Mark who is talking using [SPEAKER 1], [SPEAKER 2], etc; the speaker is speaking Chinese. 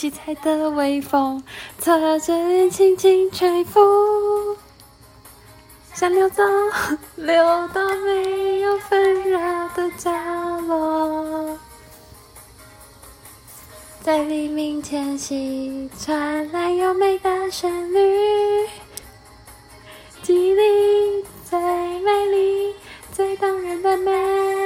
[SPEAKER 1] 七彩的微风侧着脸轻轻吹拂。想溜走溜到没有纷扰的角落。在黎明前夕传来优美的旋律记忆里最美丽最动人的美。